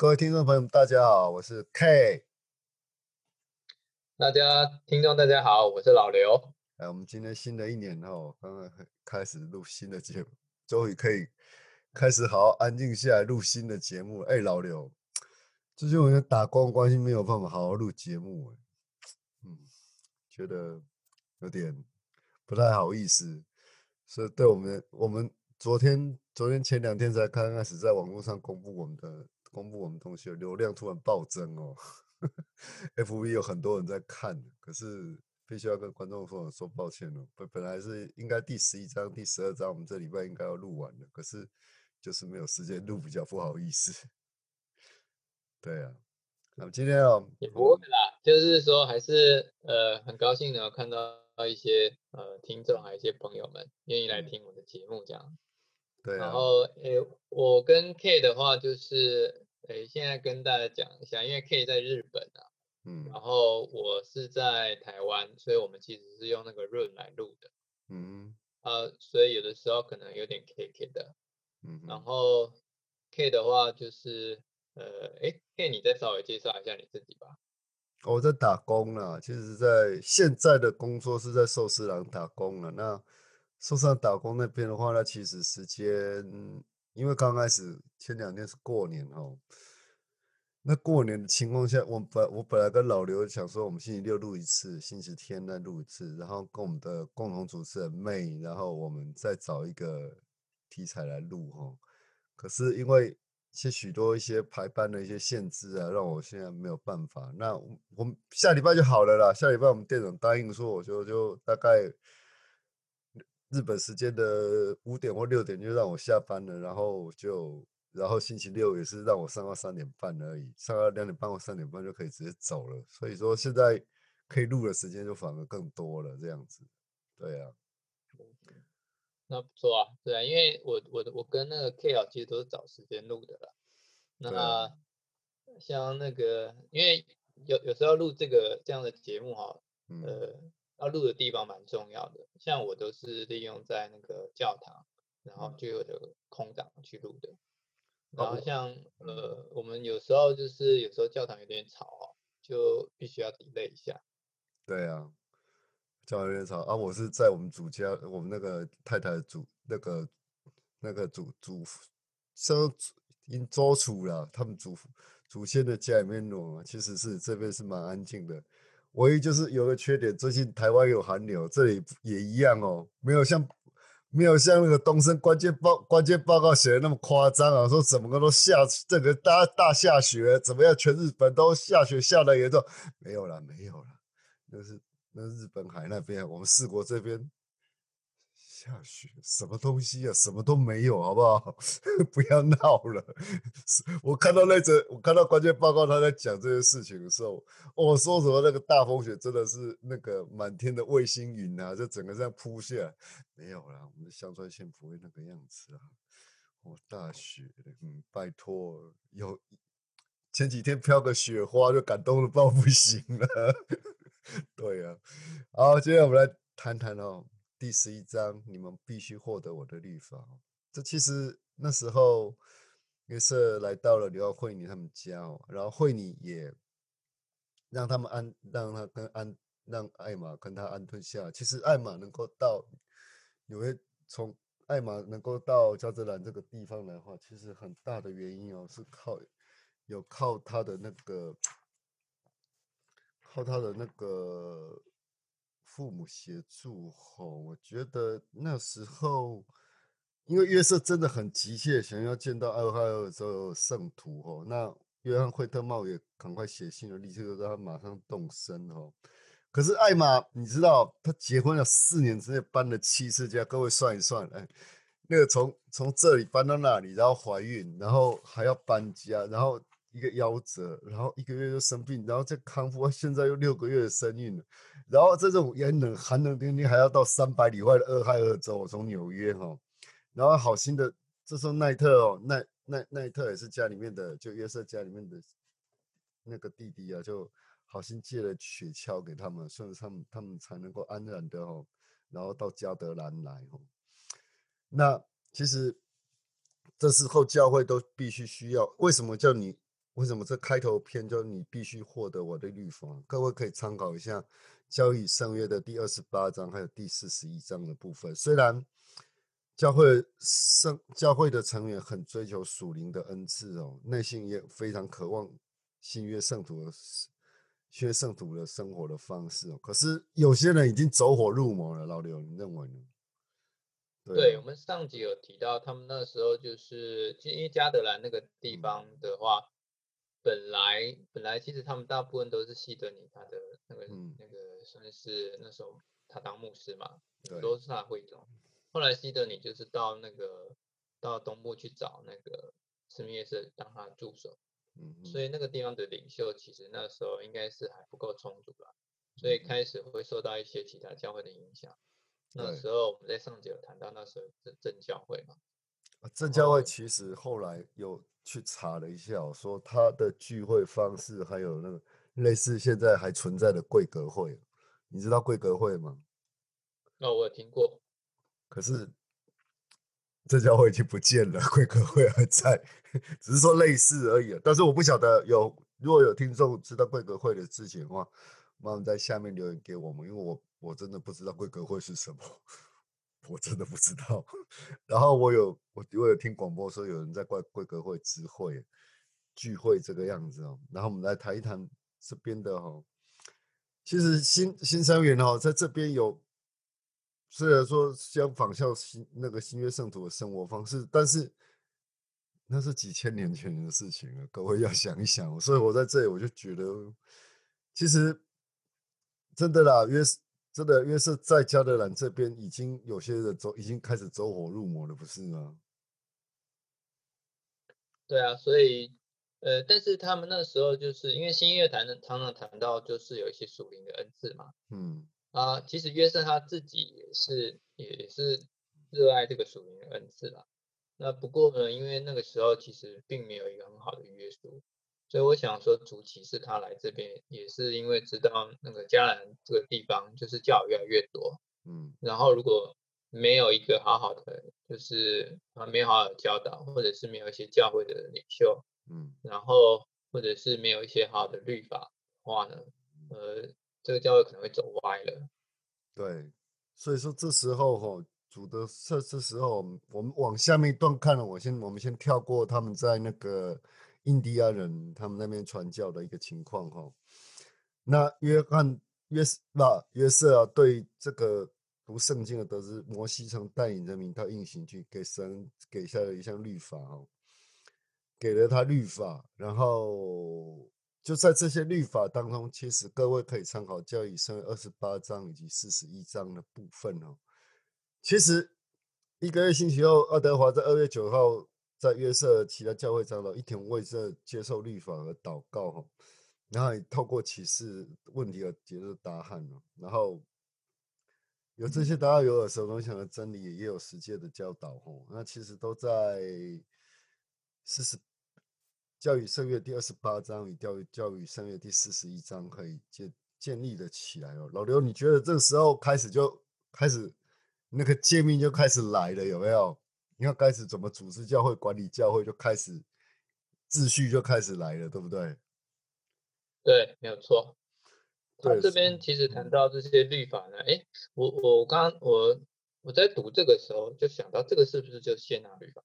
各位听众朋友们，大家好，我是 K。大家听众大家好，我是老刘。哎，我们今天新的一年哦，刚刚开始录新的节目，终于可以开始好好安静下来录新的节目。哎，老刘，最近我打工关系没有办法好好录节目，嗯，觉得有点不太好意思，所以对我们，我们昨天、昨天前两天才刚开始在网络上公布我们的。公布我们东西，流量突然暴增哦，F V 有很多人在看，可是必须要跟观众朋友说抱歉了。本本来是应该第十一章、第十二章，我们这礼拜应该要录完的，可是就是没有时间录，比较不好意思。对啊，那么今天哦，也不会啦，就是说还是呃很高兴的看到一些呃听众，还有一些朋友们愿意来听我的节目这样。对，然后诶，我跟 K 的话就是，诶，现在跟大家讲一下，因为 K 在日本啊，嗯，然后我是在台湾，所以我们其实是用那个润来录的，嗯，啊，所以有的时候可能有点 K K 的，嗯，然后 K 的话就是，呃，诶 k 你再稍微介绍一下你自己吧。我在打工了，其实在现在的工作是在寿司郎打工了，那。受上打工那边的话，那其实时间，因为刚开始前两天是过年哦，那过年的情况下，我本我本来跟老刘想说，我们星期六录一次，星期天再录一次，然后跟我们的共同主持人妹，然后我们再找一个题材来录哈。可是因为些许多一些排班的一些限制啊，让我现在没有办法。那我们下礼拜就好了啦，下礼拜我们店长答应说，我就就大概。日本时间的五点或六点就让我下班了，然后就，然后星期六也是让我上到三点半而已，上到两点半或三点半就可以直接走了。所以说现在可以录的时间就反而更多了，这样子。对啊，那不错啊，对啊，因为我我我跟那个 K 老其实都是找时间录的啦。那像那个，因为有有时候录这个这样的节目哈，呃。要录的地方蛮重要的，像我都是利用在那个教堂，然后就有的空档去录的。然后像呃，我们有时候就是有时候教堂有点吵哦，就必须要 delay 一下。对啊，教堂有点吵啊。我是在我们主家，我们那个太太主那个那个主主生因周楚了，他们祖祖先的家里面录，其实是这边是蛮安静的。唯一就是有个缺点，最近台湾有寒流，这里也一样哦，没有像没有像那个东升关键报关键报告写的那么夸张啊，说怎么个都下这个大大下雪，怎么样，全日本都下雪下的严重，没有了，没有了，那是那日本海那边，我们四国这边。下雪什么东西啊？什么都没有，好不好？不要闹了。我看到那则，我看到关键报告，他在讲这些事情的时候，我说什么那个大风雪真的是那个满天的卫星云啊，就整个这样铺下。没有啦，我们的香川县不会那个样子啊。哦，大雪，嗯，拜托，有前几天飘个雪花就感动的到不行了。对呀，好，接下来我们来谈谈哦。第十一章，你们必须获得我的律法。这其实那时候约瑟来到了刘奥惠尼他们家哦，然后惠尼也让他们安，让他跟安，让艾玛跟他安顿下。其实艾玛能够到纽约，从艾玛能够到加泽兰这个地方来的话，其实很大的原因哦，是靠有靠他的那个，靠他的那个。父母协助吼，我觉得那时候，因为约瑟真的很急切想要见到二亥二这圣徒吼，那约翰惠特茂也赶快写信了，立刻让他马上动身哦。可是艾玛，你知道他结婚了四年之内搬了七次家，各位算一算，哎，那个从从这里搬到那里，然后怀孕，然后还要搬家，然后一个夭折，然后一个月就生病，然后再康复，现在又六个月的身孕了。然后这种严冷、寒冷天气，还要到三百里外的俄亥俄州，我从纽约哈。然后好心的，这时候奈特哦，奈奈奈特也是家里面的，就约瑟家里面的那个弟弟啊，就好心借了雪橇给他们，所以他们他们才能够安然的哦，然后到加德兰来哦。那其实这时候教会都必须需要，为什么叫你为什么这开头篇就你必须获得我的律法？各位可以参考一下《交易圣约》的第二十八章还有第四十一章的部分。虽然教会圣教会的成员很追求属灵的恩赐哦，内心也非常渴望新约圣徒的新约圣徒的生活的方式哦。可是有些人已经走火入魔了，老刘，你认为呢？对我们上集有提到，他们那时候就是因为加德兰那个地方的话。本来本来其实他们大部分都是西德尼他的那个那个算是那时候他当牧师嘛，都是他会众。后来西德尼就是到那个到东部去找那个史密斯当他助手，所以那个地方的领袖其实那时候应该是还不够充足了，所以开始会受到一些其他教会的影响。那时候我们在上节有谈到那时候正正教会嘛，正教会其实后来有。去查了一下，说他的聚会方式还有那个类似现在还存在的贵格会，你知道贵格会吗？哦，我有听过。可是这教会已经不见了，贵格会还在，只是说类似而已。但是我不晓得有如果有听众知道贵格会的事情的话，麻烦在下面留言给我们，因为我我真的不知道贵格会是什么。我真的不知道，然后我有我我有听广播说有人在怪贵格会知会聚会这个样子哦，然后我们来谈一谈这边的哈，其实新新三元哈在这边有，虽然说相仿效新那个新约圣徒的生活方式，但是那是几千年前的事情了，各位要想一想，所以我在这里我就觉得，其实真的啦，约真的，因为是在加德兰这边，已经有些人走，已经开始走火入魔了，不是吗？对啊，所以，呃，但是他们那时候就是因为新乐坛常常谈到，就是有一些属灵的恩赐嘛。嗯。啊，其实约瑟他自己也是，也是热爱这个属灵的恩赐啦。那不过呢，因为那个时候其实并没有一个很好的约束。所以我想说，主其是他来这边也是因为知道那个迦南这个地方就是教越来越多，嗯，然后如果没有一个好好的，就是啊没有好好的教导，或者是没有一些教会的领袖，嗯，然后或者是没有一些好的律法的话呢，呃，这个教会可能会走歪了。对，所以说这时候哈，主的这这时候我们往下面一段看了，我先我们先跳过他们在那个。印第安人他们那边传教的一个情况哈，那约翰约那约瑟啊，对这个读圣经的得知，摩西曾带领人民到应行去，给神给下了一项律法哦，给了他律法，然后就在这些律法当中，其实各位可以参考教义圣二十八章以及四十一章的部分哦。其实一个月星期后，爱德华在二月九号。在约瑟其他教会长老一同为这接受律法而祷告哈，然后透过启示问题而解释答案了，然后有这些答案有耳熟能详的真理，也有实践的教导哈，那其实都在四十教育圣约第二十八章与教育教育圣约第四十一章可以建建立的起来哦。老刘，你觉得这个时候开始就开始那个界面就开始来了，有没有？你要开始怎么组织教会、管理教会，就开始秩序就开始来了，对不对？对，没有错。他这边其实谈到这些律法呢，哎，我我刚我我在读这个时候就想到，这个是不是就谢纳律法？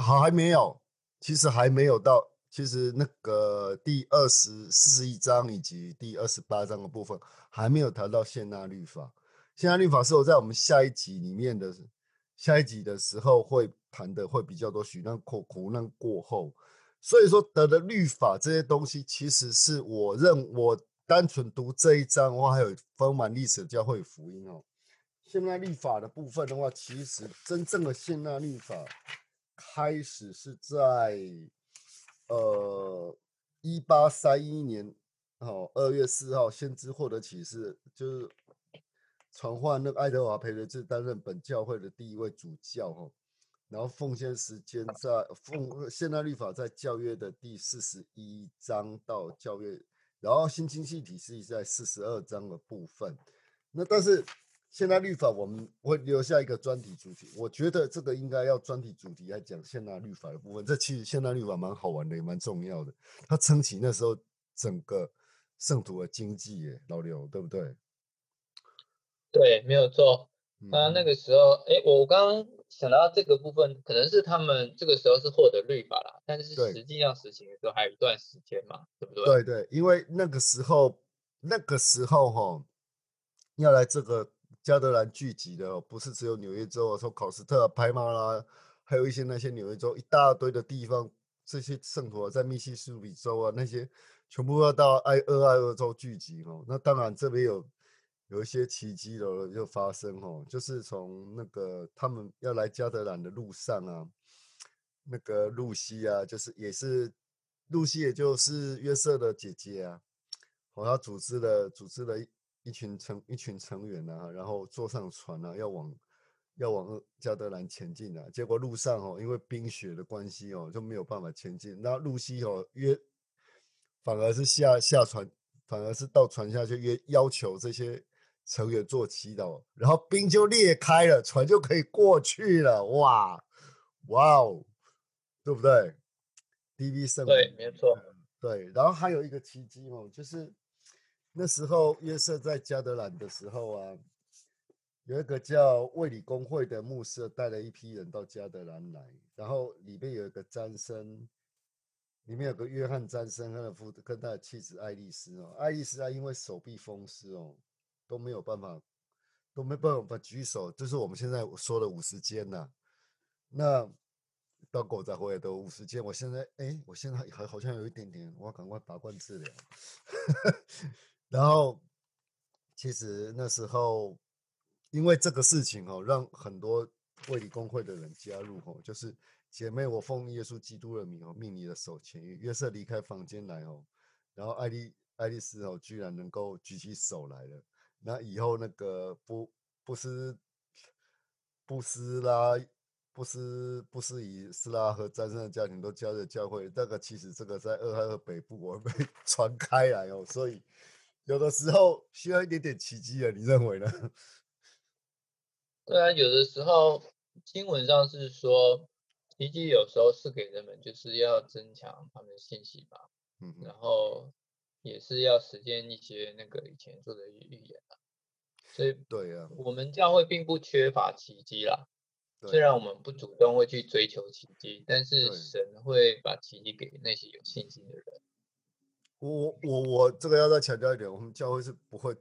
好，还没有，其实还没有到。其实那个第二十四十一章以及第二十八章的部分还没有谈到谢纳律法。谢纳律法是我在我们下一集里面的。下一集的时候会谈的会比较多，许难苦苦难过后，所以说得的律法这些东西，其实是我认我单纯读这一章的话，还有丰满历史的教会福音哦。现代律法的部分的话，其实真正的现代律法开始是在呃一八三一年哦二月四号，先知获得启示，就是。传唤那个爱德华培雷兹担任本教会的第一位主教哈，然后奉献时间在奉现代律法在教约的第四十一章到教约，然后新经济体系在四十二章的部分。那但是现代律法我们会留下一个专题主题，我觉得这个应该要专题主题来讲现代律法的部分。这其实现代律法蛮好玩的，也蛮重要的。它撑起那时候整个圣徒的经济，耶，老刘对不对？对，没有错。那那嗯个时候，哎，我刚刚想到这个部分，可能是他们这个时候是获得律法啦，但是对实际上实行的时候还有一段时间嘛，对不对？对对，因为那个时候，那个时候哈，要来这个加德兰聚集的哦，不是只有纽约州啊，说考斯特啊、拍马啦，还有一些那些纽约州一大堆的地方，这些圣徒啊，在密西西比州啊，那些全部要到爱俄亥俄州聚集哦。那当然这边有有一些奇迹的就发生哦，就是从那个他们要来加德兰的路上啊，那个露西啊，就是也是露西，也就是约瑟的姐姐啊，哦，她组织了组织了一一群成一群成员啊，然后坐上船啊，要往要往加德兰前进啊。结果路上哦，因为冰雪的关系哦，就没有办法前进。那露西哦约，反而是下下船，反而是到船下去约要求这些成员做祈祷，然后冰就裂开了，船就可以过去了。哇哇哦，对不对？DV 圣对，没错。对，然后还有一个奇迹哦，就是那时候约瑟在加德兰的时候啊，有一个叫卫理公会的牧师带了一批人到加德兰来，然后里面有一个詹森，里面有个约翰詹森他的夫跟他的妻子爱丽丝哦，爱丽丝啊因为手臂风湿哦，都没有办法都没办法举手，就是我们现在说的五十间呐、那到狗仔回来都五十间，我现在哎，我现在还好像有一点点，我要赶快拔罐治疗。然后其实那时候因为这个事情哦，让很多卫理公会的人加入哦，就是姐妹，我奉耶稣基督的名哦，命你的手前约约瑟离开房间来哦，然后爱丽爱丽丝哦，居然能够举起手来了。那以后那个布布斯布斯拉布斯布斯以斯拉和战胜的家庭都加入教会，那个其实这个在俄亥俄北部我被 传开来哦，所以有的时候需要一点点奇迹啊，你认为呢？对啊，有的时候新闻上是说，奇迹有时候是给人们就是要增强他们的信心吧，嗯哼，然后也是要实践一些那个以前做的预言啊。所以对呀、我们教会并不缺乏奇迹啦，虽然我们不主动会去追求奇迹，但是神会把奇迹给那些有信心的人。我我我我这个要再强调一点，我们教会是不会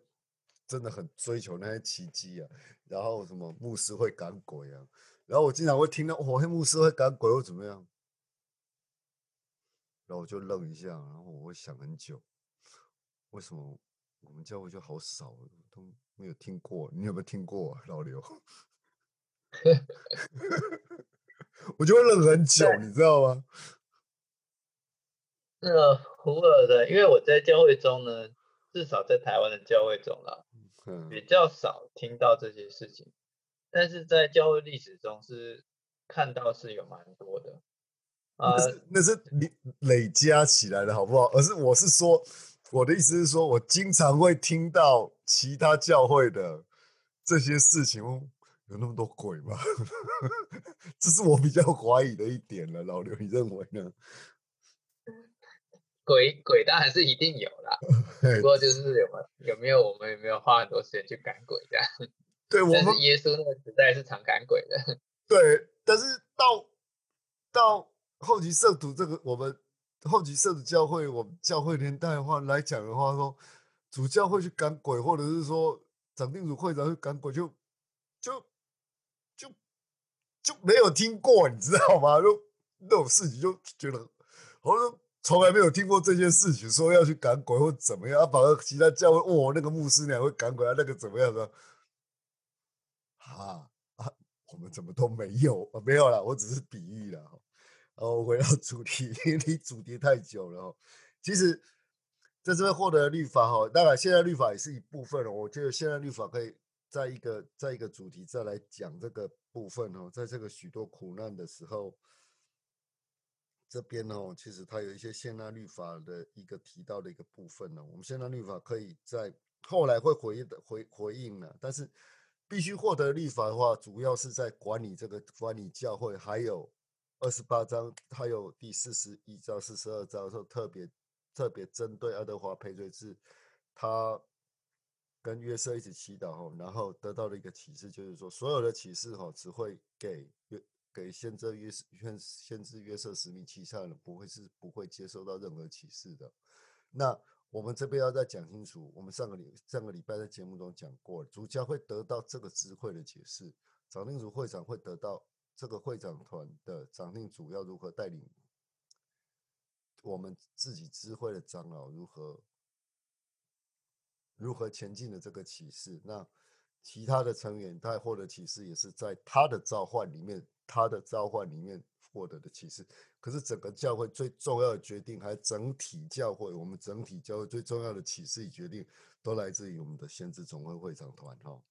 真的很追求那些奇迹啊，然后什么牧师会赶鬼啊，然后我经常会听到哦，嘿牧师会赶鬼又怎么样，然后我就愣一下，然后我会想很久，为什么我们教会就好少，都没有听过？你有没有听过啊、老刘？我就会愣很 久，你知道吗？那个胡尔的，因为我在教会中呢，至少在台湾的教会中啦，嗯，比较少听到这些事情，但是在教会历史中是看到是有蛮多的。啊、那是那是累累加起来的好不好？而是我是说，我的意思是说，我经常会听到其他教会的这些事情，哦有那么多鬼吗？这是我比较怀疑的一点了。老刘，你认为呢？鬼鬼当然是一定有啦，不过就是有没有有没有我们有没有花很多时间去赶鬼这样？对 我们耶稣那个时代是常赶鬼的。对，但是到到后期圣徒这个，我们后期圣徒教会，我们教会年代的话来讲的话，说主教会去赶鬼，或者是说长定主会长去赶鬼，就就就就没有听过，你知道吗？就那种事情就觉得好像从来没有听过这件事情，说要去赶鬼或怎么样，啊，反而其他教会，哦，那个牧师娘会赶鬼啊，那个怎么样的？啊啊，我们怎么都没有啊？没有啦，我只是比喻啦。哦回到 主题，因为你主题太久了哦。其实在这边获得律法哈，当然现在律法也是一部分了。我觉得现在律法可以在一个在一个主题再来讲这个部分哦，在这个许多苦难的时候，这边哦，其实它有一些现代律法的一个提到的一个部分呢。我们现代律法可以在后来会回应的回回应了，但是。必须获得律法的话，主要是在管理这个管理教会，还有二十八章，还有第四十一章、四十二章，说特别特别针对爱德华赔罪制，他跟约瑟一起祈祷，然后得到了一个启示，就是说所有的启示哈，只会给约给先知约先先知约瑟使命旗下人，不会是不会接受到任何启示的。那我们这边要再讲清楚，我们上个礼上个礼拜在节目中讲过，主教会得到这个智慧的解释，长定组会长会得到这个会长团的长定主要如何带领我们自己智慧的长老如何如何前进的这个启示。那其他的成员他获得启示，也是在他的召唤里面，他的召唤里面。获得的启示，可是整个教会最重要的决定，还整体教会，我们整体教会最重要的启示与决定，都来自于我们的先知总会会长团哈。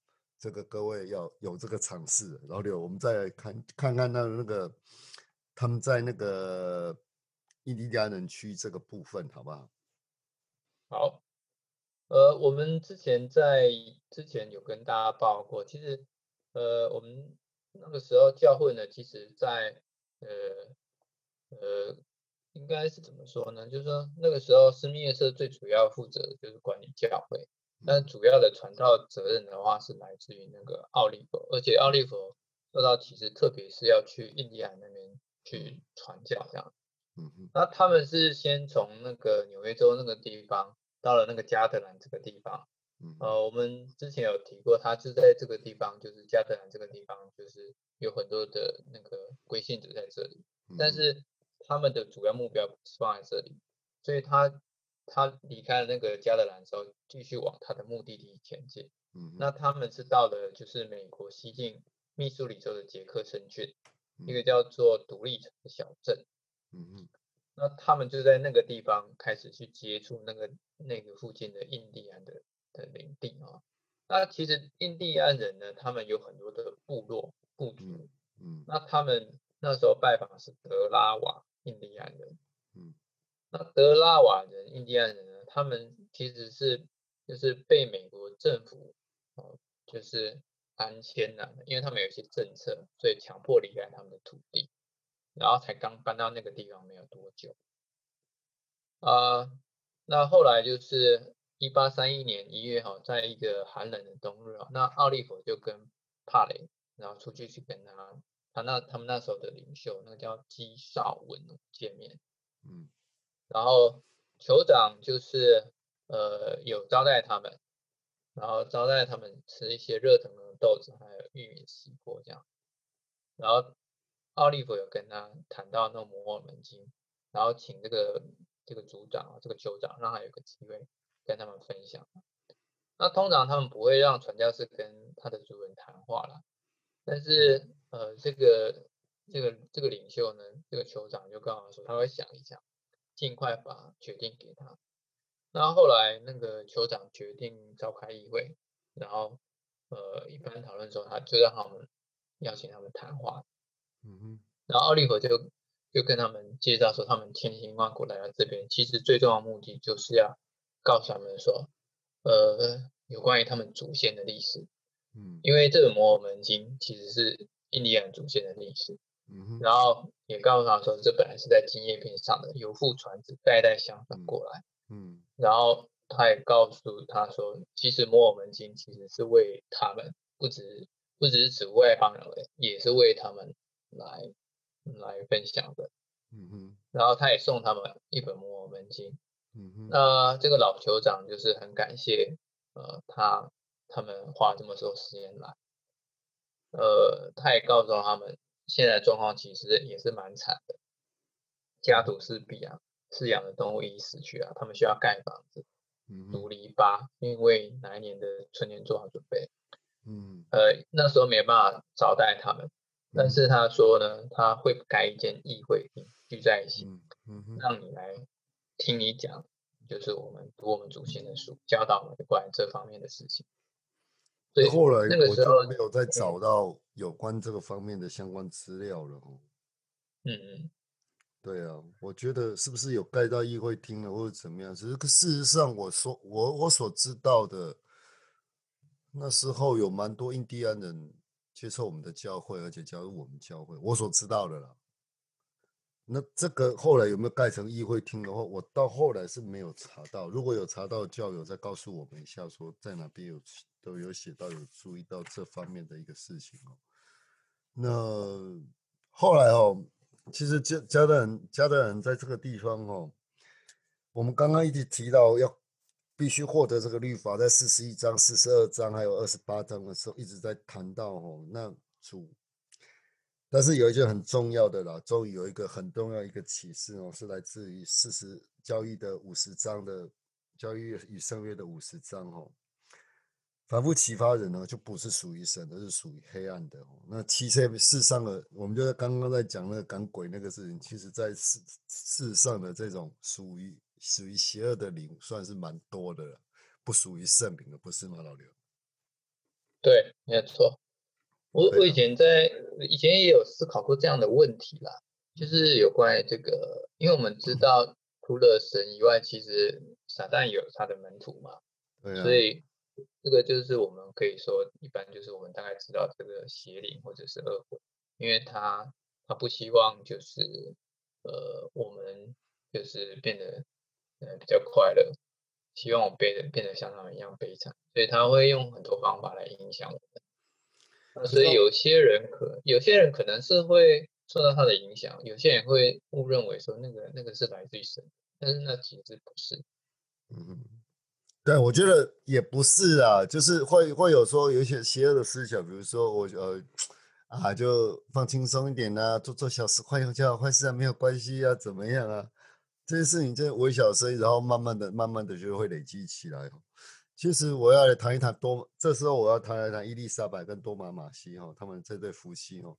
这个各位要有这个尝试。老刘，我们再来看看看那那个他们在那个印第安人区这个部分，好不好？好，呃，我们之前在之前有跟大家报过，其实呃，我们那个时候教会呢，其实在呃呃，应该是怎么说呢？就是说那个时候，斯密耶社最主要负责就是管理教会，但主要的传道责任的话是来自于那个奥利弗，而且奥利弗受到启示，特别是要去印第安那边去传教这样。嗯嗯。那他们是先从那个纽约州那个地方到了那个加德兰这个地方。呃，我们之前有提过，他就在这个地方，就是加德兰这个地方，就是有很多的那个归信者在这里，但是他们的主要目标不是放在这里，所以他他离开了那个加德兰之后，继续往他的目的地前进。嗯，那他们是到了就是美国西境密苏里州的杰克森郡，一个叫做独立城的小镇。嗯嗯，那他们就在那个地方开始去接触那个那个附近的印第安的。的领地啊，那其实印第安人呢，他们有很多的部落部族，嗯，那他们那时候拜访是德拉瓦印第安人，嗯，那德拉瓦人印第安人呢，他们其实是就是被美国政府哦，就是安迁了，因为他们有一些政策，所以强迫离开他们的土地，然后才刚搬到那个地方没有多久，啊，那后来就是。一八三一年一月哈，在一个寒冷的冬日啊，那奥利弗就跟帕雷，然后出去去跟他，他那他们那时候的领袖，那个叫基绍文见面，嗯，然后酋长就是呃有招待他们，然后招待他们吃一些热腾腾的豆子，还有玉米西瓜这样，然后奥利弗有跟他谈到那摩尔门经，然后请这个这个族长啊，这个酋长让他有个机会。跟他们分享，那通常他们不会让传教士跟他的主人谈话了，但是呃，这个这个这个领袖呢，这个酋长就跟我说，他会想一想，尽快把决定给他。那后来那个酋长决定召开议会，然后呃一般讨论时候，他就让他们邀请他们谈话。嗯哼，然后奥利弗就就跟他们介绍说，他们千辛万苦来到这边，其实最重要的目的就是要。告诉他们说，呃，有关于他们祖先的历史，嗯，因为这个摩尔门经其实是印第安祖先的历史，嗯然后也告诉他说，这本来是在金叶片上的，由父传子，代代相传过来，嗯，然后他也告诉他说，其实摩尔门经其实是为他们，不只不只是指外邦人，也是为他们来来分享的，嗯哼，然后他也送他们一本摩尔门经。嗯哼。那这个老酋长就是很感谢，呃，他他们花这么多时间来，呃，他也告诉他们，现在状况其实也是蛮惨的，家徒四壁啊，饲养的动物已死去啊，他们需要盖房子，独篱笆，因为哪一年的春天做好准备，嗯，呃，那时候没办法招待他们，但是他说呢，他会盖一间议会厅聚在一起，嗯让你来。听你讲，就是我们读我们祖先的书，教导我们关于这方面的事情。所以后来那个时候没有再找到有关这个方面的相关资料了。嗯嗯，对啊，我觉得是不是有盖到议会厅了，或者怎么样？只是事实上，我说我我所知道的那时候有蛮多印第安人接受我们的教会，而且加入我们教会，我所知道的啦。那这个后来有没有盖成议会厅的话，我到后来是没有查到。如果有查到，教友再告诉我们一下，说在哪边有都有写到，有注意到这方面的一个事情哦。那后来哦，其实加加的人加的人在这个地方哦，我们刚刚一直提到要必须获得这个律法，在四十一章、四十二章还有二十八章的时候，一直在谈到哦，那主。但是有一件很重要的啦，终于有一个很重要一个启示哦，是来自于四十交易的五十章的交易与圣约的五十章哦。反复启发人呢，就不是属于神，而是属于黑暗的。那其实世上的，我们就在刚刚在讲那个赶鬼那个事情，其实在世世上的这种属于属于邪恶的灵，算是蛮多的了，不属于圣灵的，不是吗，老刘？对，没错。我我以前在以前也有思考过这样的问题啦，就是有关于这个，因为我们知道除了神以外，其实撒旦有他的门徒嘛，对所以这个就是我们可以说，一般就是我们大概知道这个邪灵或者是恶鬼，因为他他不希望就是呃我们就是变得呃比较快乐，希望我们变得变得像他们一样悲惨，所以他会用很多方法来影响我们。所以有些人可有些人可能是会受到他的影响，有些人会误认为说那个那个是来自于神，但是那其实不是。嗯，对，我觉得也不是啊，就是会会有说有一些邪恶的思想，比如说我呃啊就放轻松一点呐，做做小事坏叫坏事啊没有关系啊，怎么样啊？这些事情这微小声，然后慢慢的慢慢的就会累积起来。其实我要来谈一谈多，这时候我要谈一谈伊丽莎白跟多玛马西哈，他们这对夫妻哦，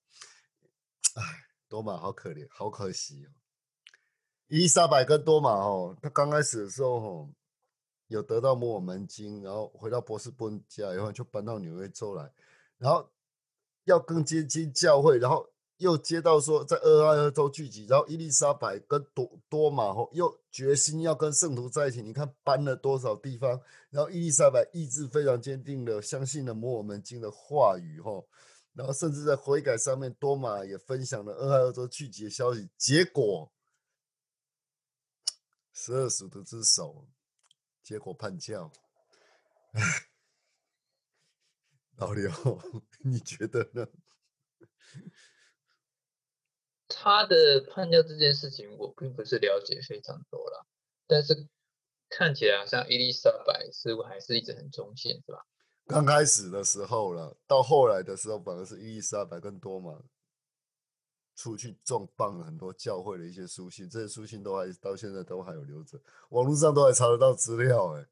哎，多玛好可怜，好可惜哦。伊丽莎白跟多玛哦，他刚开始的时候哦，有得到摩尔门经，然后回到波斯波家以后就搬到纽约州来，然后要更接近教会，然后。又接到说在俄亥俄州聚集，然后伊丽莎白跟多多玛后又决心要跟圣徒在一起。你看搬了多少地方，然后伊丽莎白意志非常坚定的相信了摩尔门经的话语，吼，然后甚至在悔改上面，多玛也分享了俄亥俄州聚集的消息。结果十二使徒之首，结果叛教。老刘，你觉得呢？他的叛教这件事情，我并不是了解非常多了，但是看起来好像伊丽莎白似乎还是一直很忠心，是吧？刚开始的时候了，到后来的时候，反而是伊丽莎白更多玛出去重磅了很多教会的一些书信，这些书信都还到现在都还有留着，网络上都还查得到资料，哎。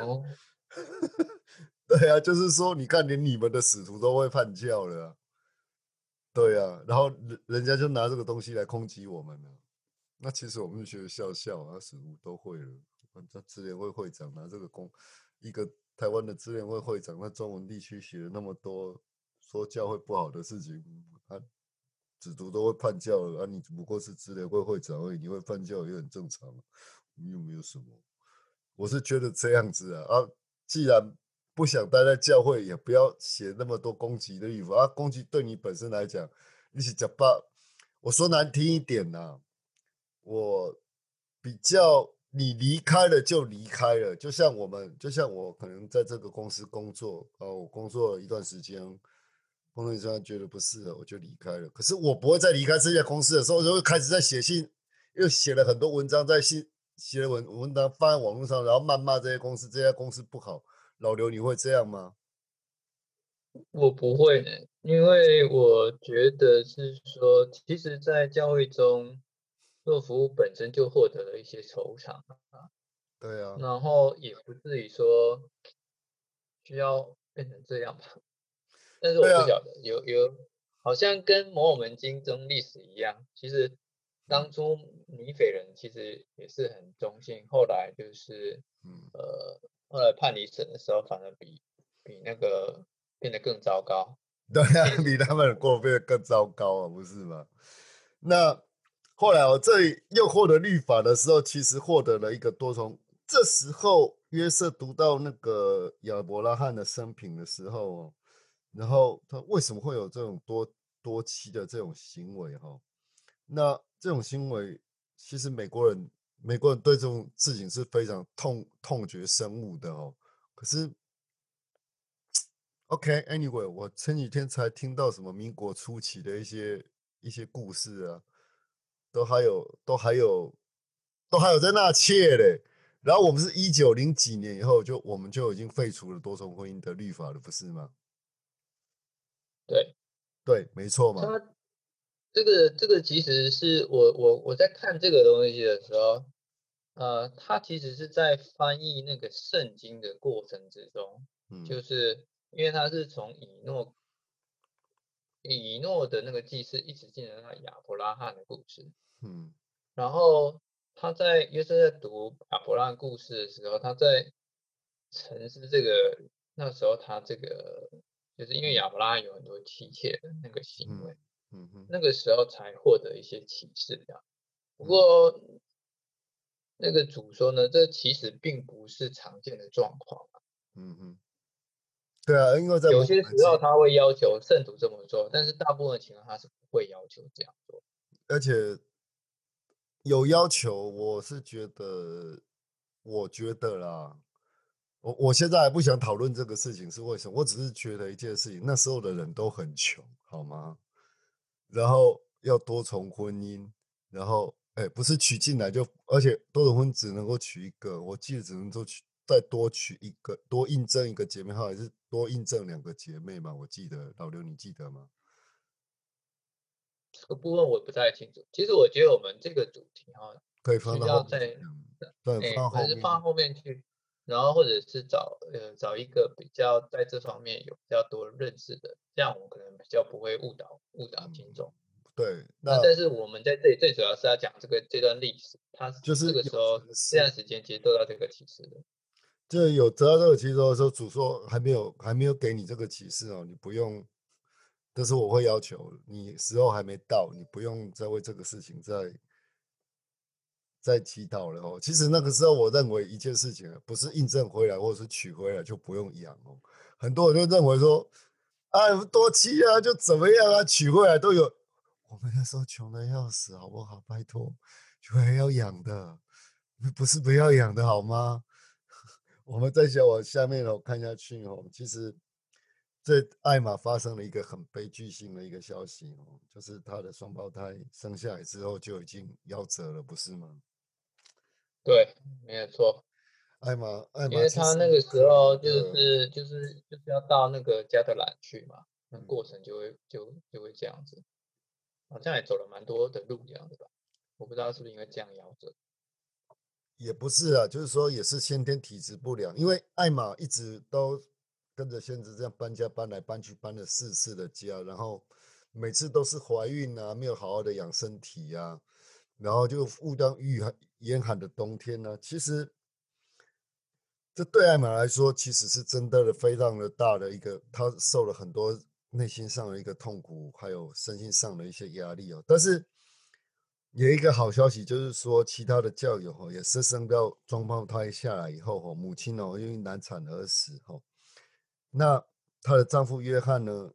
哦，对啊，就是说，你看，连你们的使徒都会叛教了。对呀，然后人人家就拿这个东西来攻击我们了。那其实我们就觉得笑笑啊，使徒都会了。这智联会会长拿这个攻，一个台湾的支联会会长，他中文地区写了那么多说教会不好的事情，他子徒都会叛教了啊！你只不过是支联会会长而已，你会叛教也很正常，又没有什么。我是觉得这样子啊啊，既然。不想待在教会，也不要写那么多攻击的语法啊！攻击对你本身来讲，你是假吧？我说难听一点呐，我比较你离开了就离开了，就像我们，就像我可能在这个公司工作啊，我工作了一段时间，工作一段觉得不适合，我就离开了。可是我不会再离开这家公司的时候，就会开始在写信，又写了很多文章，在信写了文文章放在网络上，然后谩骂这些公司，这家公司不好。老刘，你会这样吗？我不会呢，因为我觉得是说，其实，在教会中做服务本身就获得了一些酬偿啊。对啊。然后也不至于说需要变成这样吧。但是我不晓得，有有好像跟摩尔门经中历史一样，其实当初尼斐人其实也是很忠心，后来就是嗯呃。后来判离审的时候，反而比比那个变得更糟糕。对啊，比他们过变得更糟糕啊，不是吗？那后来我这里又获得律法的时候，其实获得了一个多重。这时候约瑟读到那个亚伯拉罕的生平的时候哦，然后他为什么会有这种多多妻的这种行为哈？那这种行为，其实美国人美国人对这种事情是非常痛痛绝深恶的哦。可是，OK，Anyway，我前几天才听到什么民国初期的一些一些故事啊，都还有都还有都还有在纳妾嘞。然后我们是一九零几年以后就我们就已经废除了多重婚姻的律法了，不是吗？对，对，没错嘛。他这个这个其实是我我我在看这个东西的时候，呃，他其实是在翻译那个圣经的过程之中，嗯，就是因为他是从以诺以诺的那个祭司一直进入到亚伯拉罕的故事，嗯，然后。他在约瑟在读亚伯拉罕故事的时候，他在沉思这个那时候他这个就是因为亚伯拉罕有很多妻妾的那个行为，嗯哼，那个时候才获得一些启示这样。不过那个主说呢，这其实并不是常见的状况嗯哼，对啊，因为在有些时候他会要求圣徒这么做，但是大部分情况他是不会要求这样做，而且。有要求，我是觉得，我觉得啦，我我现在还不想讨论这个事情是为什么，我只是觉得一件事情，那时候的人都很穷，好吗？然后要多重婚姻，然后哎，不是娶进来就，而且多重婚只能够娶一个，我记得只能够娶再多娶一个，多印证一个姐妹号，还是多印证两个姐妹嘛？我记得老刘，你记得吗？这个部分我不太清楚。其实我觉得我们这个主题啊，可以放到在对放后面，放后面去，然后或者是找呃找一个比较在这方面有比较多认识的，这样我们可能比较不会误导误导听众。对，那但是我们在这里最主要是要讲这个这段历史，它就是这个时候这段时间其实得到这个启示的。就有得到这个启示的时候，主说还没有还没有给你这个启示哦，你不用。但是我会要求你时候还没到，你不用再为这个事情再再祈祷了哦。其实那个时候，我认为一件事情不是印证回来或者是取回来就不用养哦。很多人就认为说，啊多妻啊就怎么样啊，娶回来都有。我们那时候穷的要死，好不好？拜托，娶回来要养的，不是不要养的好吗？我们再想往下面哦看下去哦，其实。这艾玛发生了一个很悲剧性的一个消息哦，就是她的双胞胎生下来之后就已经夭折了，不是吗？对，没有错。艾玛，艾玛，因为他那个时候就是就是就是要到那个加德兰去嘛，那过程就会就就会这样子，好像也走了蛮多的路这样子吧。我不知道是不是因为这样夭折。也不是啊，就是说也是先天体质不良，因为艾玛一直都。跟着先子这样搬家搬来搬去，搬了四次的家，然后每次都是怀孕啊，没有好好的养身体啊，然后就误当遇寒严寒的冬天呢。其实这对艾玛来说，其实是真的非常的大的一个，她受了很多内心上的一个痛苦，还有身心上的一些压力哦。但是有一个好消息，就是说其他的教友哦，也是生到双胞胎下来以后哦，母亲哦因为难产而死哦。那她的丈夫约翰呢？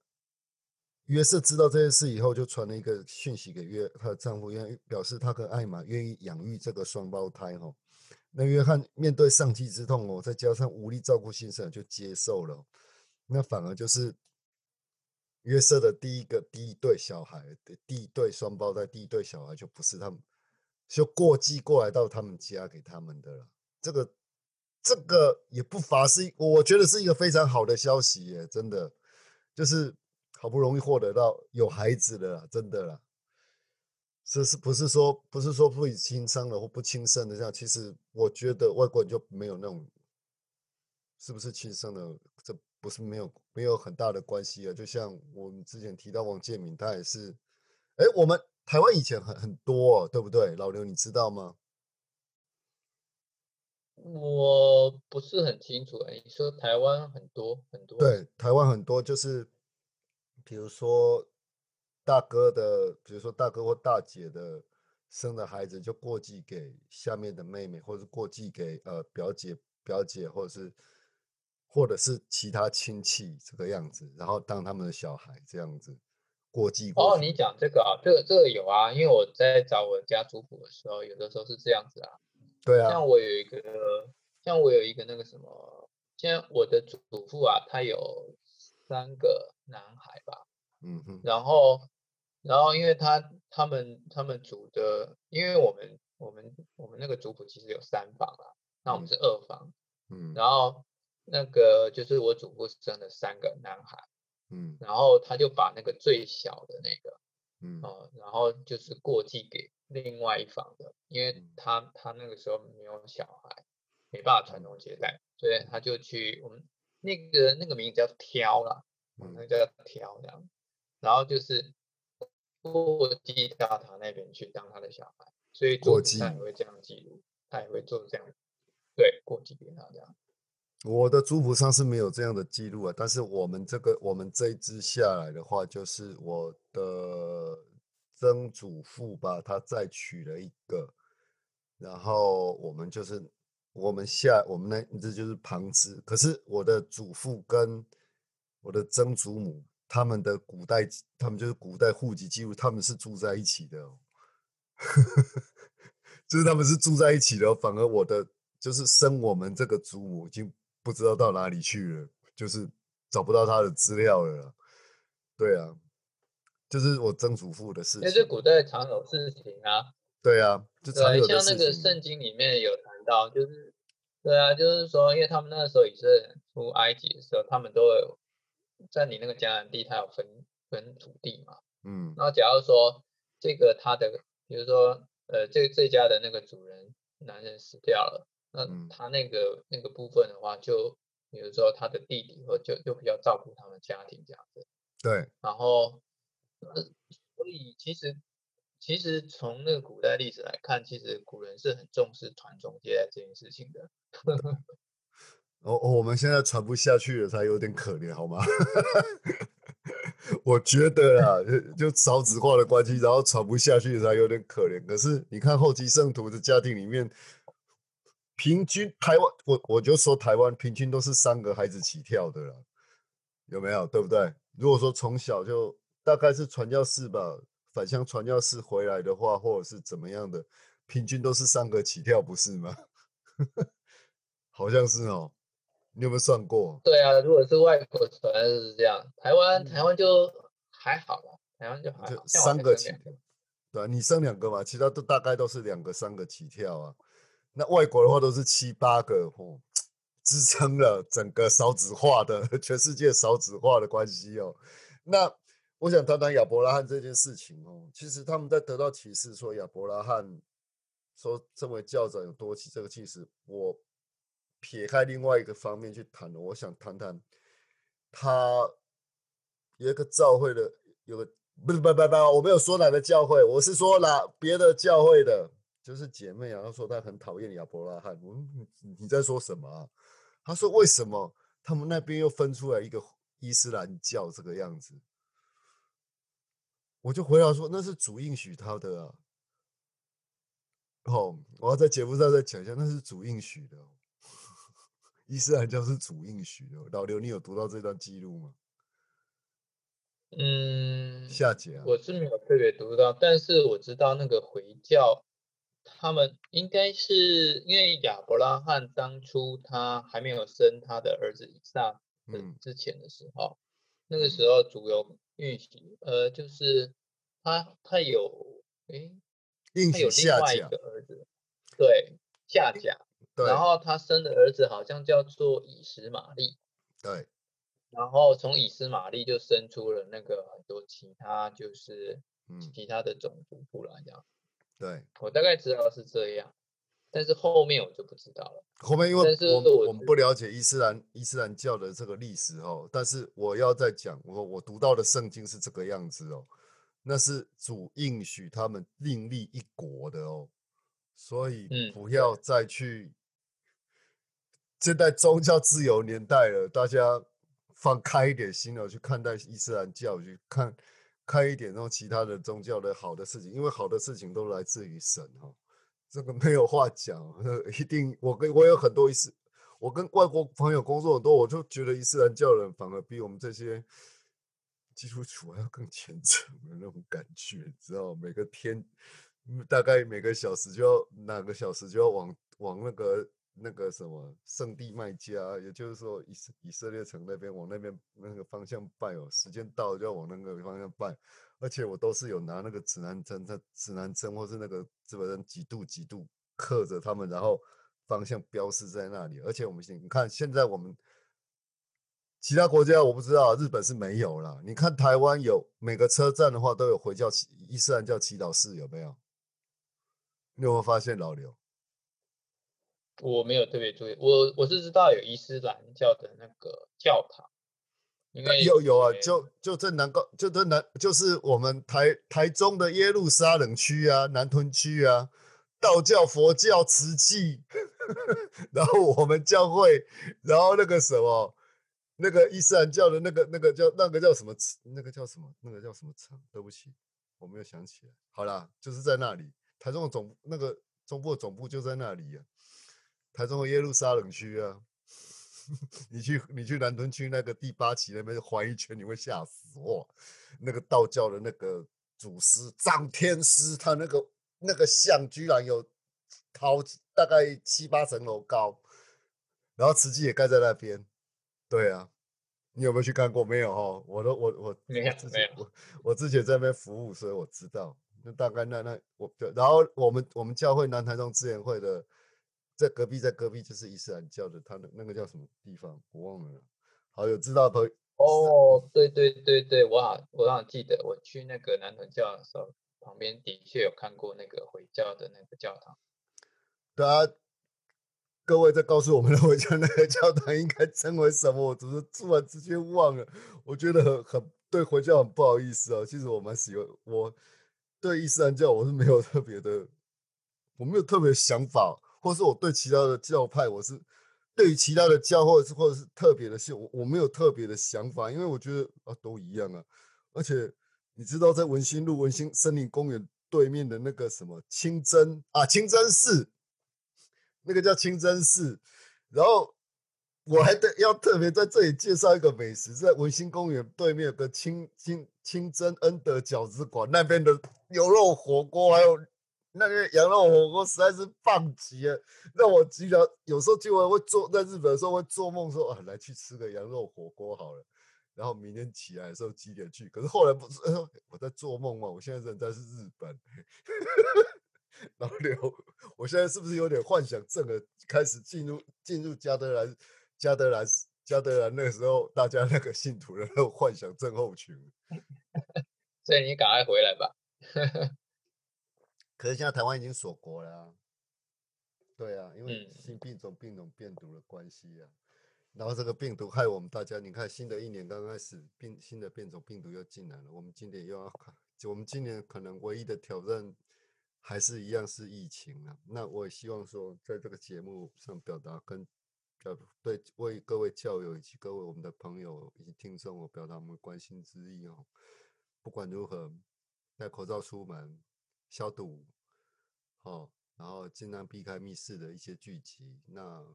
约瑟知道这件事以后，就传了一个讯息给约她的丈夫，愿意表示他跟艾玛愿意养育这个双胞胎。哈，那约翰面对丧妻之痛哦，再加上无力照顾新生儿，就接受了。那反而就是约瑟的第一个第一对小孩的第一对双胞胎第一对小孩，就不是他们，就过继过来到他们家给他们的了。这个。这个也不乏是，我觉得是一个非常好的消息耶，真的，就是好不容易获得到有孩子的，真的啦。这是不是说不是说不亲生的或不亲生的这样？其实我觉得外国人就没有那种，是不是亲生的？这不是没有没有很大的关系啊。就像我们之前提到王建民，他也是，哎，我们台湾以前很很多，对不对？老刘，你知道吗？我不是很清楚哎，你说台湾很多很多？对，台湾很多就是，比如说大哥的，比如说大哥或大姐的生的孩子就过继给下面的妹妹，或者过继给呃表姐表姐，或者是或者是其他亲戚这个样子，然后当他们的小孩这样子过继过哦，你讲这个啊，这个这个有啊，因为我在找我家族谱的时候，有的时候是这样子啊。对啊，像我有一个，像我有一个那个什么，像我的祖祖父啊，他有三个男孩吧，嗯哼，然后，然后因为他他们他们组的，因为我们我们我们那个族谱其实有三房啊，那我们嗯是二房，嗯。然后那个就是我祖父生了三个男孩，嗯。然后他就把那个最小的那个。嗯。哦，然后就是过继给另外一房的，因为嗯。他他那个时候没有小孩，没办法传宗接代，所以他就去我们那个那个名字叫挑啦，哦那嗯。个叫挑这样，然后就是过继到他那边去当他的小孩，所以过继他也会这样记录，他也会做这样，对，过继给他这样。我的族谱上是没有这样的记录啊，但是我们这个我们这一支下来的话，就是我的曾祖父吧，他再娶了一个，然后我们就是我们下我们那这就是旁支，可是我的祖父跟我的曾祖母他们的古代他们就是古代户籍记录，他们是住在一起的哦，就是他们是住在一起的哦，反而我的就是生我们这个祖母已经不知道到哪里去了，就是找不到他的资料了啦。对啊，就是我曾祖父的事因为这情。古代常有事情啊，对啊，就常对，有的像那个。圣经里面有谈到，就是对啊，就是说，因为他们那个时候也是出埃及的时候，他们都有在你那个迦南地，他有分分土地嘛。嗯然后假如说这个他的，比如说呃，这这家的那个主人男人死掉了，那嗯他那个那个部分的话，就比如说他的弟弟或就就比较照顾他们家庭这样子。对，然后，呃，所以其实其实从那个古代历史来看，其实古人是很重视传宗接代这件事情的。哦，哦我们现在传不下去了，才有点可怜，好吗？我觉得啊，就少子化的关系，然后传不下去才有点可怜。可是你看后期圣徒的家庭里面，平均台湾，我我就说台湾平均都是三个孩子起跳的啦，有没有？对不对？如果说从小就大概是传教士吧，返乡传教士回来的话，或者是怎么样的，平均都是三个起跳，不是吗？好像是哦，你有没有算过？对啊，如果是外国传是这样，台湾台嗯湾就还好了，台湾就还好，三才个起跳对啊，你生两个嘛，其他都大概都是两个、三个起跳啊。那外国的话都是七八个，哦，支撑了整个少子化的 全世界少子化的关系哦。那我想谈谈亚伯拉罕这件事情哦。其实他们在得到启示说亚伯拉罕说身为教长有多起这个启示，我撇开另外一个方面去谈了，我想谈谈他有一个教会的，有个不是不不不，我没有说哪个教会，我是说哪别的教会的，就是姐妹啊，她说她很讨厌亚伯拉罕，我你你在说什么啊？她说为什么他们那边又分出来一个伊斯兰教这个样子？我就回答说那是主应许他的啊。哦，我要在节目上再讲一下，那是主应许的、哦。伊斯兰教是主应许的哦。老刘，你有读到这段记录吗？嗯，下节啊，我是没有特别读到，但是我知道那个回教，他们应该是因为亚伯拉罕当初他还没有生他的儿子以撒嗯之前的时候，那个嗯时候主有允许，呃，就是他他有诶，他有另外一个，儿子，对，夏甲，对然后他生的儿子好像叫做以实玛利，对，然后从以实玛利就生出了那个很多其他就是嗯。其他的种族出来，这样。对。我大概知道是这样，但是后面我就不知道了。后面因为我们我我们不了解伊斯兰伊斯兰教的这个历史哦，但是我要再讲，我我读到的圣经是这个样子哦，那是主应许他们另立一国的哦，所以嗯不要再去。现在宗教自由年代了，大家放开一点心哦，去看待伊斯兰教，去看开一点那种其他的宗教的好的事情，因为好的事情都来自于神哦。这个没有话讲，一定我跟我有很多一次，我跟外国朋友工作很多，我就觉得伊斯兰教人反而比我们这些基督徒还要更虔诚的那种感觉，你知道？每个天大概每个小时就要哪个小时就要往往那个那个什么圣地麦加，也就是说以以色列城那边往那边那个方向拜哦，时间到了就要往那个方向拜，而且我都是有拿那个指南针，它指南针或是那个日本人几度几度刻着他们，然后。方向标示在那里，而且我们你看，现在我们其他国家我不知道，日本是没有了。你看台湾有每个车站的话都有回教伊斯兰教祈祷室，有没有？你有没有发现老刘？我没有特别注意，我我是知道有伊斯兰教的那个教堂，因为有有啊，就就在南高，就在南，就是我们台台中的耶路撒冷区啊，南屯区啊。道教、佛教、瓷器，然后我们教会，然后那个什么，那个伊斯兰教的那个那个叫那个叫什么？那个叫什么？那个叫什么城？对不起，我没有想起来。好啦，就是在那里，台中的总那个中部的总部就在那里呀。台中的耶路撒冷区啊，你去你去南屯区那个第八期那边环一圈，你会吓死哇！那个道教的那个祖师张天师，他那个。那个像居然有好大概七八层楼高，然后瓷器也盖在那边。对啊，你有没有去看过？没有哈，我都我我没有没有，我我之前在那边服务，所以我知道。那大概那那我然后我们我们教会南台中支援会的在隔壁，在隔壁就是伊斯兰教的，他的那个叫什么地方我忘了。好，有知道朋友哦，对对对对，我好我好像记得我去那个南屯教的时候。旁边的确有看过那个回教的那个教堂。对啊，各位在告诉我们的回教那个教堂应该称为什么？我只是突然之间忘了，我觉得很很对回教很不好意思哦。其实我蛮喜欢，我对伊斯兰教我是没有特别的，我没有特别想法，或是我对其他的教派，我是对于其他的教或者是或者是特别的信，我我没有特别的想法，因为我觉得啊都一样啊，而且。你知道在文心路文心森林公园对面的那个什么清真啊清真寺，那个叫清真寺。然后我还得要特别在这里介绍一个美食，在文心公园对面有个清清清真恩德饺子馆，那边的牛肉火锅还有那个羊肉火锅实在是棒极了，让我经常有时候就会会做在日本的时候会做梦说啊来去吃个羊肉火锅好了。然后明天起来的时候几点去？可是后来不是 我在做梦吗？我现在人在是日本，老刘，我现在是不是有点幻想症了？开始进入进入加德兰加德兰加德兰那个时候，大家那个信徒的幻想症候群。所以你赶快回来吧。可是现在台湾已经锁国了。对啊，因为新病种病种病毒的关系啊。然后这个病毒害我们大家，你看新的一年刚开始，病新的变种病毒又进来了，我们今年又要看，我们今年可能唯一的挑战还是一样是疫情啊。那我也希望说，在这个节目上表达跟表对为各位教友以及各位我们的朋友以及听众，我表达我们关心之意哦。不管如何，戴口罩出门，消毒，好，然后尽量避开密室的一些聚集。那。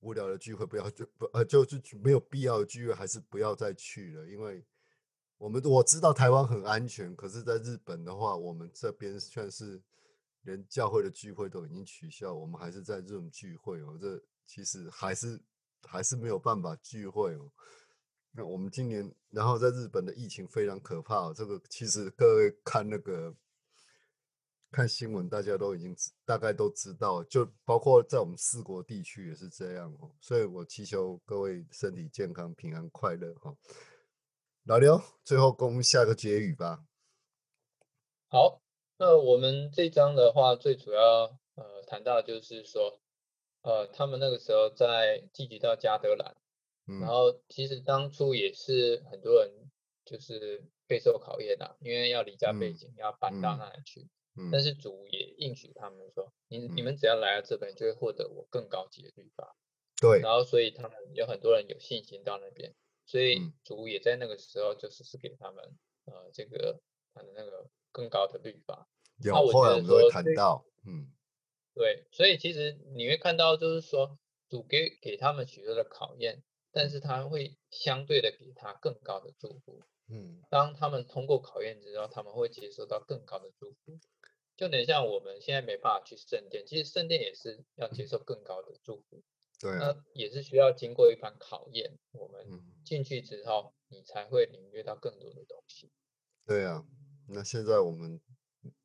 无聊的聚会不要就不呃就是没有必要的聚会还是不要再去了，因为我们我知道台湾很安全，可是在日本的话，我们这边算是连教会的聚会都已经取消，我们还是在这种聚会哦，这其实还是还是没有办法聚会哦。那我们今年然后在日本的疫情非常可怕哦，这个其实各位看那个。看新闻，大家都已经大概都知道，就包括在我们四国地区也是这样哦。所以我祈求各位身体健康、平安快乐哈。老刘，最后给我们下个结语吧。好，那我们这章的话，最主要呃谈到就是说，呃，他们那个时候在聚集到加德兰，然后其实当初也是很多人就是备受考验的，因为要离家背景，要搬到那里去。但是主也应许他们说，你你们只要来到这边，就会获得我更高级的律法。对。然后所以他们有很多人有信心到那边，所以主也在那个时候就是是给他们呃这个他的那个更高的律法。有后来我们会谈到，嗯，对，所以其实你会看到就是说，主给给他们许多的考验，但是他会相对的给他更高的祝福。嗯，当他们通过考验之后，他们会接收到更高的祝福。就等像我们现在没办法去圣殿，其实圣殿也是要接受更高的祝福，对啊，那也是需要经过一番考验。我们嗯，进去之后，你才会领略到更多的东西。对啊。那现在我们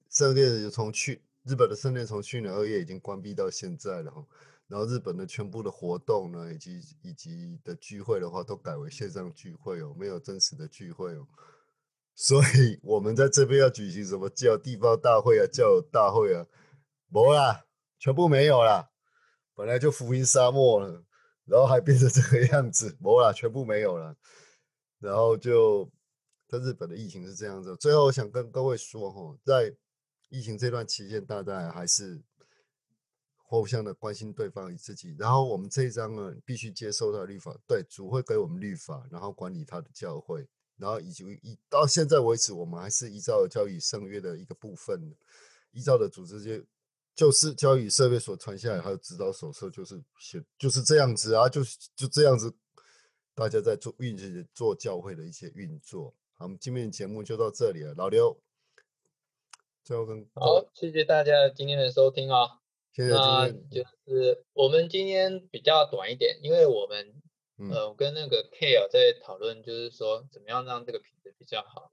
圣殿就从去日本的圣殿从去年二月已经关闭到现在了哈，然后日本的全部的活动呢，以及以及的聚会的话，都改为线上聚会哦，没有真实的聚会哦。所以我们在这边要举行什么教地方大会啊、教友大会啊，没啦，全部没有啦。本来就福音沙漠了，然后还变成这个样子，没啦，全部没有了。然后就在日本的疫情是这样子。最后我想跟各位说哈，在疫情这段期间，大家还是互相的关心对方与自己。然后我们这一章呢，必须接受他的律法，对主会给我们律法，然后管理他的教会。然后以及以到现在为止，我们还是依照教育圣约的一个部分，依照的组织就就是教育圣约所传下来，还有指导手册，就是写就是这样子啊，就是就这样子，大家在做运行做教会的一些运作。好，我们今天的节目就到这里了，老刘，最后跟好，谢谢大家今天的收听啊、谢谢那今天，就是我们今天比较短一点，因为我们嗯，呃我跟那个 K 啊在讨论，就是说怎么样让这个品质比较好。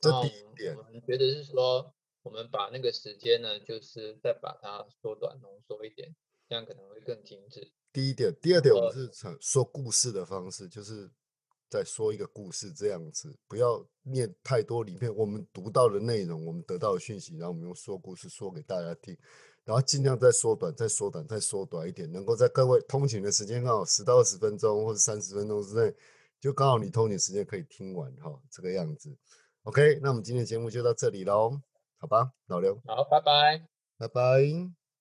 这第一点我们觉得是说，我们把那个时间呢，就是再把它缩短浓缩一点，这样可能会更精致。第一点，第二点，我们呃是讲说故事的方式，就是在说一个故事这样子，不要念太多里面我们读到的内容，我们得到的讯息，然后我们用说故事说给大家听，然后尽量再缩短、再缩短、再缩短一点，能够在各位通勤的时间刚好十到二十分钟或者三十分钟之内，就刚好你通勤时间可以听完哈，这个样子。OK，那我们今天的节目就到这里喽，好吧，老刘，好，拜拜。拜拜。